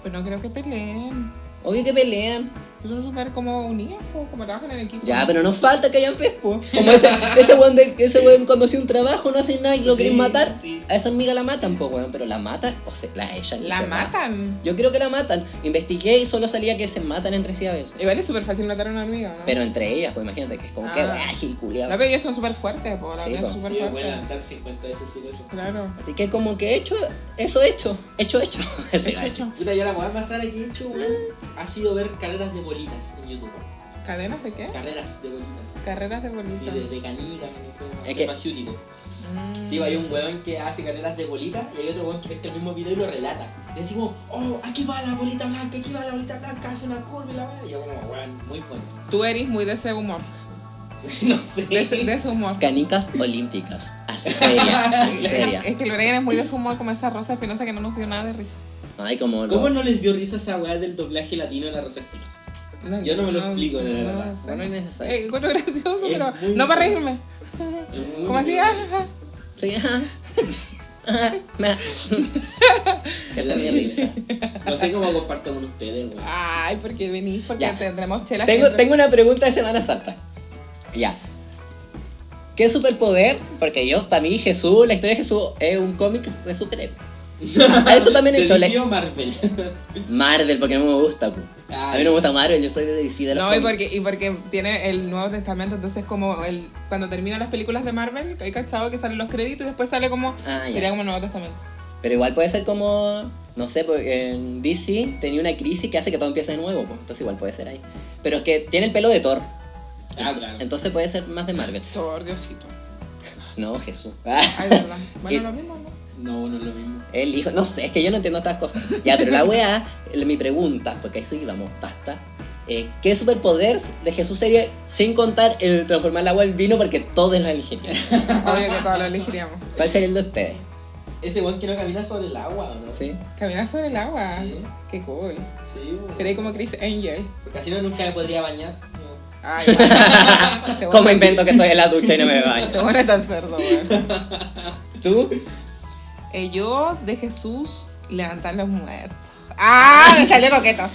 Pues no creo que peleen. Obvio que pelean. Pues son súper como unidos, po, como trabajan en equipo. Ya, pero no falta que hayan pez, po. Como ese, ese weón de, ese weón cuando hacía un trabajo no hace nada y lo Sí, quieren matar. sí. A esa hormiga la matan, po, weón. Pero la matan o se la echan La va. matan. Yo creo que la matan. Investigué y solo salía que se matan entre sí a veces. Igual es súper fácil matar a una hormiga, ¿no? Pero entre ellas, pues imagínate que es como que Ah. ágil, culiao. No, pero ellos son súper fuertes, po. La Sí, hormiga es súper Sí, voy a fuerte. levantar 50 veces su peso. Claro. Así que como que he hecho, eso hecho, hecho, hecho. Hecho, hecho. Puta, yo la weá más rara que he hecho, weón, ha sido ver carreras de bolitas en YouTube. ¿Cadenas de qué? Carreras de bolitas. Carreras de Sí, bolitas. de, de canica, no sé, Es que- farmacéutico. Mm. Sí, hay un weón que hace carreras de bolitas y hay otro weón que pesca el mismo video y lo relata. Y decimos, oh, aquí va la bolita blanca, aquí va la bolita blanca, hace una curva y la weá. Y yo como, weón, muy bueno. Tú eres muy de ese humor. no sé. De ese, de ese humor. Canicas olímpicas. Así seria, así seria. Es que Lorena es muy de su humor como esa Rosa Espinosa que no nos dio nada de risa. Ay, como ¿Cómo lo- no les dio risa esa weá del doblaje latino de la Rosa Espinosa? Yo no me lo explico, de verdad. sé. Bueno, es necesario. Eh, encuentro gracioso, Es pero no para reírme. Como así, ah, ah. Sí, ajá. Ajá. No sé cómo comparto con ustedes, weón. Ay, porque venís, porque Ya. tendremos chela Tengo, siempre. tengo una pregunta de Semana Santa. Ya. ¿Qué superpoder? Porque yo, para mí, Jesús, la historia de Jesús es un cómic de superhéroe. A eso también he ¿De hecho. DC le- o Marvel? Marvel, porque no me gusta. pu. A mí no me gusta Marvel, yo soy de DC de los No, y porque, y porque tiene el Nuevo Testamento, entonces como el cuando terminan las películas de Marvel, hay cachado que salen los créditos y después sale como Ah, sería como el Nuevo Testamento. Pero igual puede ser como, no sé, porque en DC tenía una crisis que hace que todo empiece de nuevo, pues, entonces igual puede ser ahí. Pero es que tiene el pelo de Thor, Ah, claro. entonces puede ser más de Marvel. Thor, Diosito. No, Jesús. Ay, verdad. Y- Bueno, lo mismo, ¿no? No, no es lo mismo. El hijo, no sé, es que yo no entiendo estas cosas. Ya, pero la weá, mi pregunta, porque a eso íbamos, basta. Eh, ¿Qué superpoder de Jesús sería sin contar el transformar el agua en vino? Porque todos lo elegirían. Obvio que todos lo elegiríamos. ¿Cuál sería el de ustedes? Ese weón que no camina sobre el agua, ¿o no? ¿Sí? Caminar sobre el agua. Sí. Qué cool. Sí, weón. Sería como Chris Angel. Porque así no nunca me podría bañar. No. Ay, bueno. Te ¿Cómo voy a- invento que estoy en la ducha y no me Te baño? voy a tan cerdo, weón. ¿Tú? Eh, yo de Jesús levantar los muertos. ¡Ah! Me salió coqueto.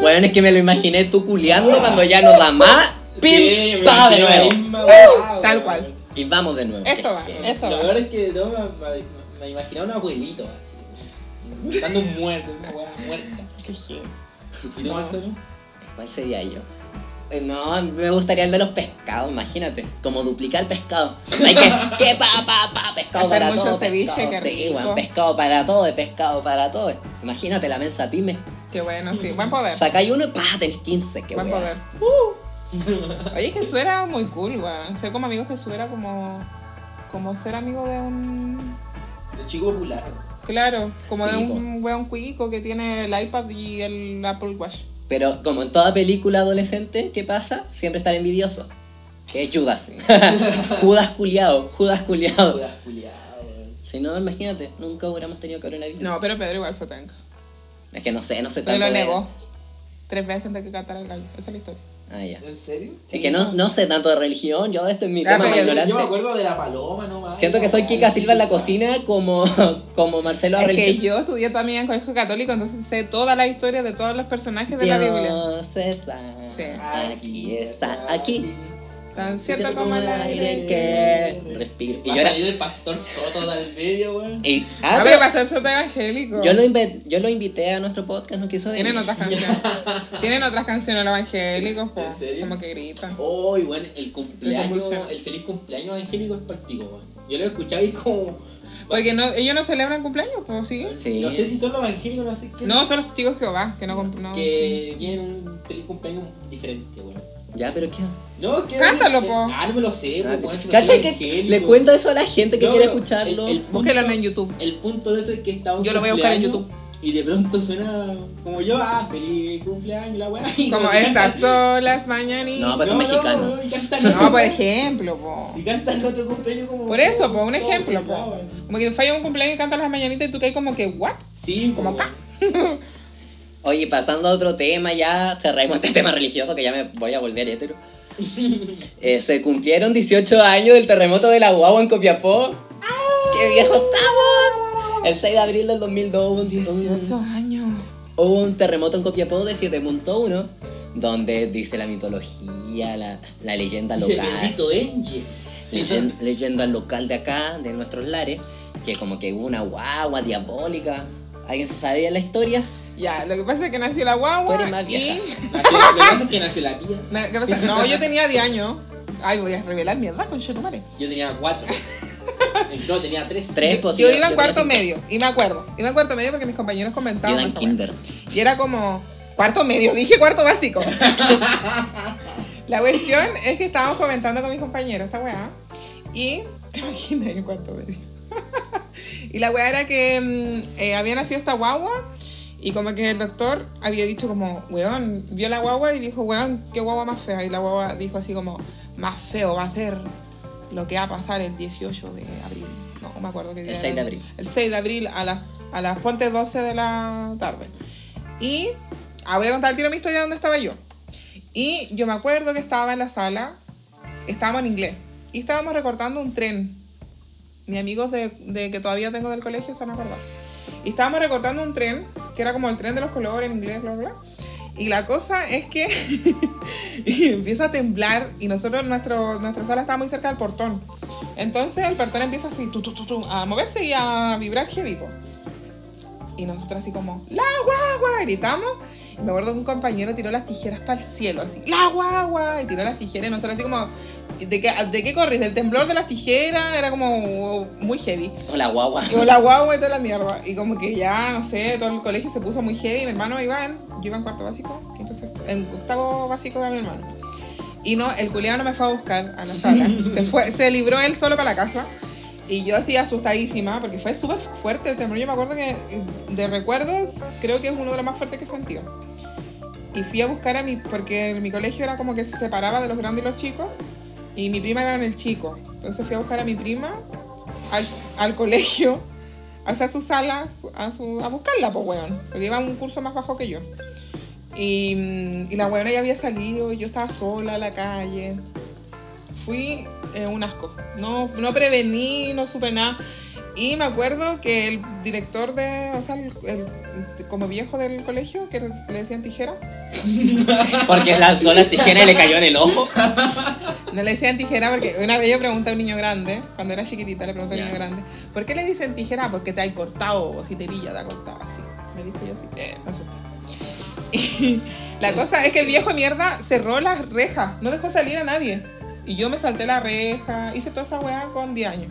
Bueno, es que me lo imaginé tú culeando cuando ya no da más. ¡Pim! Sí, me ¡Pa! de nuevo! misma weá, Tal cual. Y vamos de nuevo. Eso va, Qué eso Lo va. peor es que no, me, me, me imaginaba un abuelito así. Dando un muerto, una weá muerta. Qué heavy. ¿Y tú, Marcelo? ¿Cuál sería yo? No, me gustaría el de los pescados, imagínate. Como duplicar pescado. Hay que, que pa, pa, pa, pescado Hacer para mucho todo. ceviche, pescado. Sí, rico. bueno, pescado para todo, de pescado para todo. Imagínate la mensa pyme. Qué bueno, sí. Buen poder. Sacáis uno y pa, tenés 15. Qué Buen wea. poder. Oye, Jesús era muy cool, weón. Ser como amigo Jesús era como. Como ser amigo de un. De chico popular. Claro, como Sí, de un weón cuico que tiene el iPad y el Apple Watch. Pero como en toda película adolescente, ¿qué pasa? Siempre está el envidioso. Que es Judas. Judas culiado, Judas culiado. Judas culiao, weón. Si no, imagínate, nunca hubiéramos tenido coronavirus. No, pero Pedro igual fue penca. Es que no sé, no sé Pero tanto lo de- negó. Tres veces antes de que cantara el gallo. Esa es la historia. Ah, ya. ¿En serio? Es que no, no sé tanto de religión, yo esto es mi Ah, tema pero yo- ignorante. Yo me acuerdo de la paloma nomás. Siento que soy Kika Silva en la cocina como, como Marcelo Es que yo estudié también en colegio católico, entonces sé toda la historia de todos los personajes de la Biblia. Dios está, Sí. aquí está, aquí. Tan cierto como el aire que respiro. Y yo era... el pastor Soto del medio, weón. y- Ah, ah, pero pero pastor soto evangélico. yo, lo yo lo invité a nuestro podcast, no quiso venir. Tienen otras canciones. Tienen otras canciones los evangélicos, po, ¿En serio? como que gritan. Oh, y bueno, el cumpleaños, el feliz cumpleaños angélico es palpico, weón. Yo lo escuchaba y como. Porque no, ellos no celebran cumpleaños, pues sí. Sí. No sé si son los evangélicos, no sé qué. No, son los testigos de Jehová, que no, no Que tienen un feliz cumpleaños diferente, weón. Ya, pero ¿qué? No, que. Cántalo, po. Ah, no me lo sé, no ¿Cachai que le cuento eso a la gente que No, quiere escucharlo? el- el punto- Búsquelo en YouTube. El punto de eso es que estaba un Yo lo voy a buscar en cumpleaños Y de pronto suena como yo, ah, feliz cumpleaños, la weá. Como estas cantan- son las mañanitas. No, pues son No, mexicanos. no, y cantan No, otro- por ejemplo, po. Y cantan el otro cumpleaños como. Por eso, po, un ejemplo, po. Como que falla un cumpleaños y cantas las mañanitas y tú caes como que, ¿what? Sí, Como po, acá. Oye, pasando a otro tema, ya cerremos este tema religioso que ya me voy a volver hétero. Eh, se cumplieron 18 años del terremoto de la Guagua en Copiapó. ¡Qué viejo estamos! El 6 de abril del 2002 hubo un, 18 años. hubo un terremoto en Copiapó de 7.1 donde dice la mitología, la, la leyenda local. bendito Angel. Leyen- leyenda local de acá, de nuestros lares, que como que hubo una guagua diabólica. ¿Alguien se sabía la historia? Ya, lo que pasa es que nació la Tú guagua eres más vieja. y... Nació- Lo que pasa es que nació la tía. Na- ¿qué pasa? No, yo tenía 10 años. Ay, voy a revelar mi edad con Chetumare. Yo tenía cuatro. no, tenía tres. Tres, Yo, pues, yo iba en yo cuarto medio, y me acuerdo. Iba en cuarto medio porque mis compañeros Yo comentaban. era en kinder. Y era como cuarto medio, dije cuarto básico. La cuestión es que estábamos comentando con mis compañeros esta weá. Y te imaginas en cuarto medio. y la weá era que mm, eh, había nacido esta guagua. Y como que el doctor había dicho como, weón, vio la guagua y dijo, weón, qué guagua más fea. Y la guagua dijo así como, más feo va a ser lo que va a pasar el 18 de abril. No, me acuerdo qué día El era. 6 de abril. El 6 de abril a las, a las ponte 12 de la tarde. Y ah, voy a contar el tiro mi historia de dónde estaba yo. Y yo me acuerdo que estaba en la sala, estábamos en inglés, y estábamos recortando un tren. Mis amigos de, de que todavía tengo del colegio se van a acordar. Y estábamos recortando un tren, que era como el tren de los colores en inglés, bla, bla, bla. Y la cosa es que empieza a temblar y nosotros, nuestro, nuestra sala estaba muy cerca del portón. Entonces el portón empieza así, tu, tu, tu, a moverse y a vibrar heavy. Y nosotros así como, ¡la guagua! Gritamos. Me acuerdo que un compañero tiró las tijeras para el cielo, así, ¡la guagua! Y tiró las tijeras y nosotros así como, ¿de qué, de qué corres? ¿Del temblor de las tijeras? Era como muy heavy. Hola, guagua. Y la guagua y toda la mierda. Y como que ya, no sé, todo el colegio se puso muy heavy. Mi hermano en, yo iba en cuarto básico, quinto, sexto, en octavo básico era mi hermano. Y no, el culiado no me fue a buscar a la sala. se fue, se libró él solo para la casa. Y yo así asustadísima, porque fue súper fuerte el temblor. Yo me acuerdo que eh, de recuerdos, creo que es uno de los más fuertes que he sentido. Y fui a buscar a mi, porque mi colegio era como que se separaba de los grandes y los chicos. Y mi prima iba en el chico. Entonces fui a buscar a mi prima al, al colegio, hacia su sala, a, su, a buscarla, pues, weón. Porque iba a un curso más bajo que yo. Y, mm, y la weona ya había salido y yo estaba sola en la calle. Fui eh, un asco. No, no prevení, no supe nada. Y me acuerdo que el director de, o sea, el, el- como viejo del colegio, que le decían tijera, Porque lanzó la tijera y le cayó en el ojo. No le decían tijera porque una vez yo pregunté a un niño grande, cuando era chiquitita le pregunté a un niño grande, ¿por qué le dicen tijera? Porque te hay cortado o si te pilla te ha cortado así. Me dijo yo así, eh, me asusté. Y la cosa es que el viejo mierda cerró las rejas, no dejó salir a nadie. Y yo me salté la reja, hice toda esa weá con 10 años.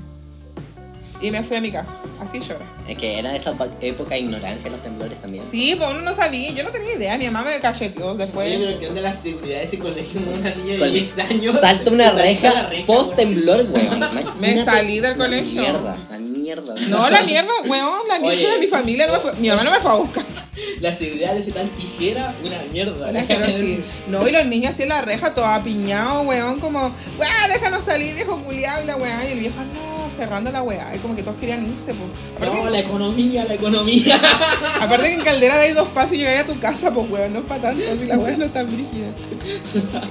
Y me fui a mi casa, así llora. Es que era de esa época de ignorancia los temblores también. Sí, pues uno no sabía, yo no tenía idea, mi mamá me cacheteó después. Oye, pero ¿qué onda la seguridad de ese colegio? Una niña de Con- 10 años. Salta una reja reja, post temblor, weón. Imagínate salí del colegio. Mierda, mierda. No, la mierda, weón, la mierda Oye. de mi familia no me fue, mi mamá no me fue a buscar. La seguridad de ese tal tijera, una mierda. No, y los niños así en la reja, todo apiñado, weón, como, weón, déjanos salir, viejo culiado, y la weón, y el viejo, no, cerrando la weá. Y como que todos querían irse, pues. Aparte, No, la economía, la economía. aparte que en Caldera dais dos pasos y llegáis a tu casa, pues weón, no es para tanto, si la weá no está brígida.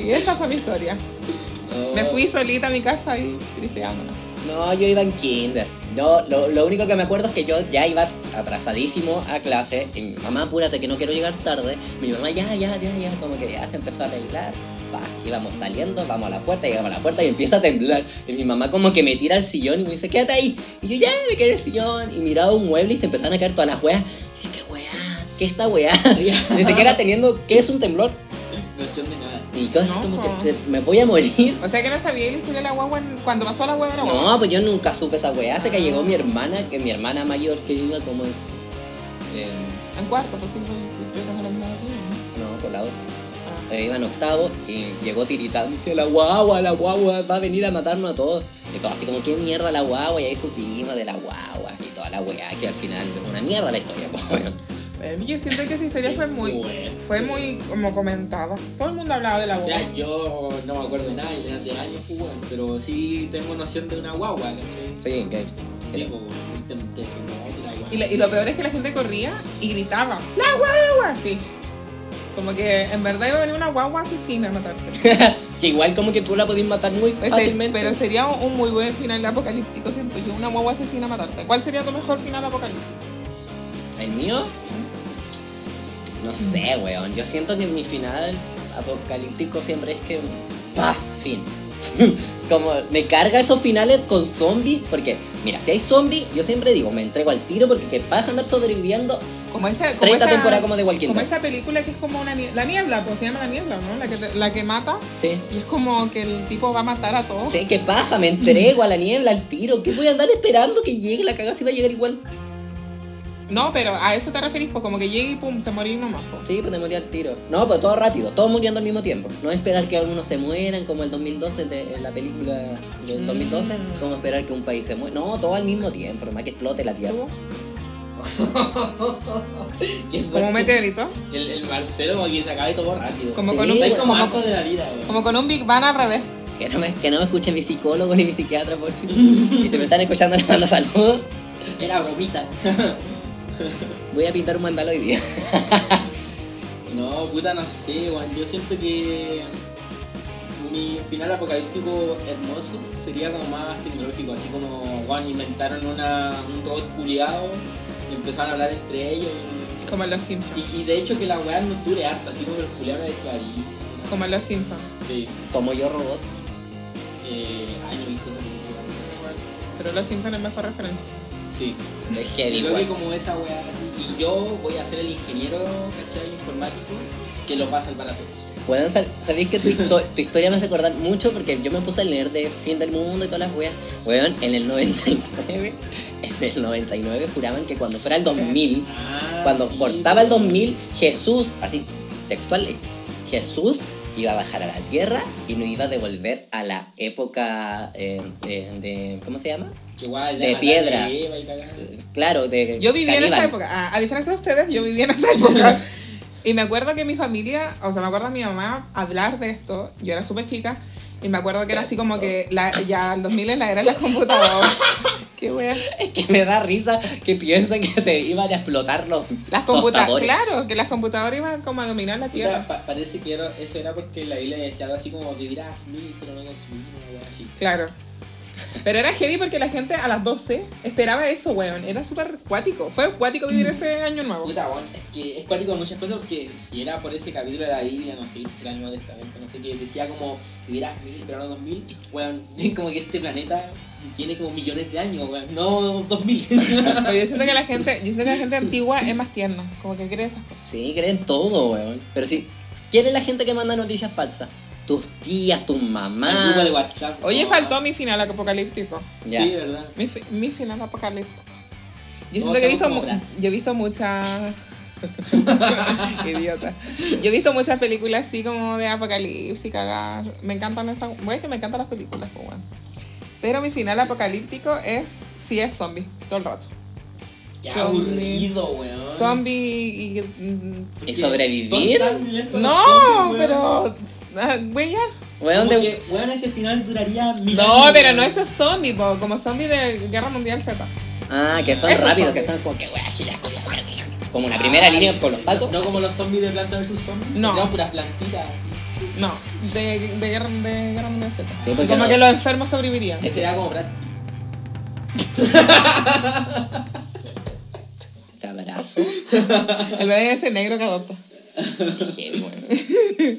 Y esa fue mi historia. Me fui solita a mi casa y tristeándola. No, yo iba en kinder. Yo, lo, único que me acuerdo es que yo ya iba atrasadísimo a clase. Y mi mamá, apúrate que no quiero llegar tarde. Mi mamá, ya, ya, ya, ya. Como que ya se empezó a arreglar. Pa, íbamos saliendo, vamos a la puerta, llegamos a la puerta y empieza a temblar. Y mi mamá como que me tira al sillón y me dice, quédate ahí. Y yo ya me quedé el sillón. Y miraba un mueble y se empezaron a caer todas las weas. Y dice, qué wea, qué esta wea. Ni siquiera teniendo, ¿qué es un temblor? De nada. Y yo así No, como po. que se- me voy a morir. O sea que no sabía la historia de la guagua en- cuando pasó la guagua de la guagua. No, pues yo nunca supe esa weá hasta que llegó mi hermana, que mi hermana mayor que iba como en, en- En cuarto, pues sí, yo tengo la misma ¿no? no, con la otra. Ah. Eh, iba en octavo y llegó tiritando y decía, la guagua, la guagua va a venir a matarnos a todos. Y todo así como, ¿qué mierda la guagua? Y ahí supimos de la guagua y toda la weá, que al final es una mierda la historia, pues, weón. Eh, Yo siento que esa historia fue muy, fue muy como comentada. Todo el mundo hablaba de la O guagua. sea, yo no me acuerdo de nada, yo tenía 10 años, pues, weón, pero sí tengo noción de una guagua, ¿cachai? Sí, que... Sí, pues, weón, un tem- terremoto y la. Y, lo- peor es que la gente corría y gritaba, ¡La guagua! Así. Como que en verdad iba a venir una guagua asesina a matarte. que igual como que tú la podías matar muy fácilmente. pero sería un, un muy buen final apocalíptico, siento yo. Una guagua asesina a matarte. ¿Cuál sería tu mejor final apocalíptico? ¿El mío? No sé, weón. Yo siento que mi final apocalíptico siempre es que. ¡Pah! Fin. Como me carga esos finales con zombies. Porque, mira, si hay zombies, yo siempre digo, me entrego al tiro porque que vas a andar sobreviviendo. Como esa, como 30 esa, temporadas como de Walking Como Dead. esa película que es como una niebla. La niebla, pues se llama la niebla, ¿no? La que, te- la que mata. Sí. Y es como que el tipo va a matar a todos. Sí, que paja, me entrego a la niebla, al tiro. ¿Qué voy a andar esperando que llegue la cagada si va a llegar igual? No, pero a eso te referís, pues como que llegue y pum, se morí nomás. pues. Sí, pues te moría al tiro. No, pero todo rápido, todos muriendo al mismo tiempo. No esperar que algunos se mueran, como el 2012, el de la película del 2012. Mm. Como esperar que un país se muera. No, todo al mismo tiempo, nomás que explote la tierra. ¿Tú? ¿Qué Como meteorito. El, el Marcelo como que se acaba y todo rápido. Como Sí, con un, Es como como, de la vida, como con un Big Bang al revés. Que no, me, que no me escuchen mi psicólogo ni mi psiquiatra, por fin. y si me están escuchando, les mando saludos. Era bromita. Voy a pintar un mandala hoy día. No, puta, no sé, weón. Yo siento que mi final apocalíptico hermoso sería como más tecnológico, así como, weón, inventaron una, un robot culiado y empezaron a hablar entre ellos. Como en los Simpsons. Y, y de hecho que la weá no dure harta, así como que los culiados es clarísimo. Como en los Simpsons. Sí, Como yo robot. eh, ay, no he visto esa película. Pero los Simpsons es mejor referencia. Sí. Es heavy, Y creo que como esa weá así. Y yo voy a ser el ingeniero, ¿cachai? Informático que los va a salvar a todos. Bueno, sab- ¿sabéis que tu, histo- tu historia me hace acordar mucho? Porque yo me puse a leer de Fin del Mundo y todas las weas. Weón, en el 99, en el 99 juraban que cuando fuera el 2000, Ah, cuando sí, cortaba el pues. 2000, Jesús, así textual, ley, Jesús iba a bajar a la tierra y nos iba a devolver a la época eh, de, de- ¿cómo se llama? Igual, de piedra. la Eva y cagar. Claro, de Yo vivía en esa caníbal. época. Ah, a diferencia de ustedes, yo vivía en esa época. Y me acuerdo que mi familia, o sea, me acuerdo a mi mamá hablar de esto. Yo era súper chica. Y me acuerdo que era así como que la, ya el 2000 en la era de las computadoras. Qué wea. Es que me da risa que piensan que se iban a explotar los Las computadoras, claro, que las computadoras iban como a dominar la tierra. pa- parece que era- eso era porque la Biblia decía algo así como vivirás mil, pero no dos mil, una weá así. Claro. Pero era heavy porque la gente a las 12 esperaba eso, weón. Era súper cuático. Fue cuático vivir ese año nuevo. Puta, weón, es que es cuático con muchas cosas porque si era por ese capítulo de la Biblia, no sé si será el Nuevo Testamento, no sé qué, decía como vivirás mil, pero no dos mil, weón, como que este planeta tiene como millones de años, weón, no dos mil. Yo siento que la gente, yo siento que la gente antigua es más tierna, como que cree esas cosas. Sí, creen todo, weón. Pero sí, ¿quién es la gente que manda noticias falsas? Tus tías, tu El mamá. grupo de WhatsApp. Oye, no, faltó mi final apocalíptico. Ya. Sí, verdad. Mi, fi- mi final apocalíptico. Yo siento que he visto, yo he visto muchas... Idiota. Yo he visto muchas películas así como de apocalipsis, cagadas. Me encantan esas... Bueno, es que me encantan las películas, pues bueno. Pero mi final apocalíptico es... Sí es zombie, todo el rato. Qué Zombie. aburrido, weón. Zombie y... mm, ¿Y sobrevivir? No, zombies, pero Ah, ya. Weón, de- weón, ese final duraría mil No, años, pero no esos zombies, po, como zombies de Guerra Mundial Z. Ah, que son Esos rápidos, zombies. que son como que weón, así las cosas. Como una primera línea con los pacos. No, no como los zombies de Planta vs Zombies. No. Eran puras plantitas así. No, de, de, guerra, de Guerra Mundial Z. Sí, porque como no- que los enfermos sobrevivirían. Ese era como Brad. Te abrazo. El bebé ese negro que adopta. Heavy, weón.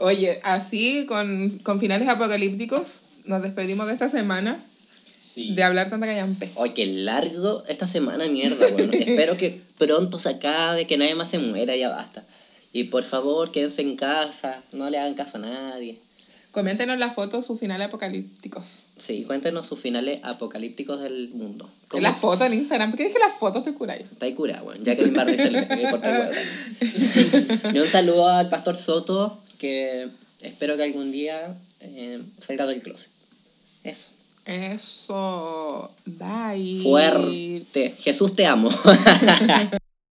Oye, así con, con finales apocalípticos, nos despedimos de esta semana Sí. de hablar tanta callampe. Oye, qué largo esta semana, mierda, weón. Espero que pronto se acabe, que nadie más se muera, ya basta. Y por favor, quédense en casa, no le hagan caso a nadie. Coméntenos la foto, sus finales apocalípticos. Sí, cuéntenos sus finales apocalípticos del mundo. ¿Cómo La foto en Instagram. ¿Por qué dije las fotos? Estoy curada. Está curado, weón. Ya que el Barry se le corta el huevo. Y un saludo al pastor Soto, que espero que algún día eh, salga del closet. Eso. Eso. Bye. Fuerte. Jesús te amo.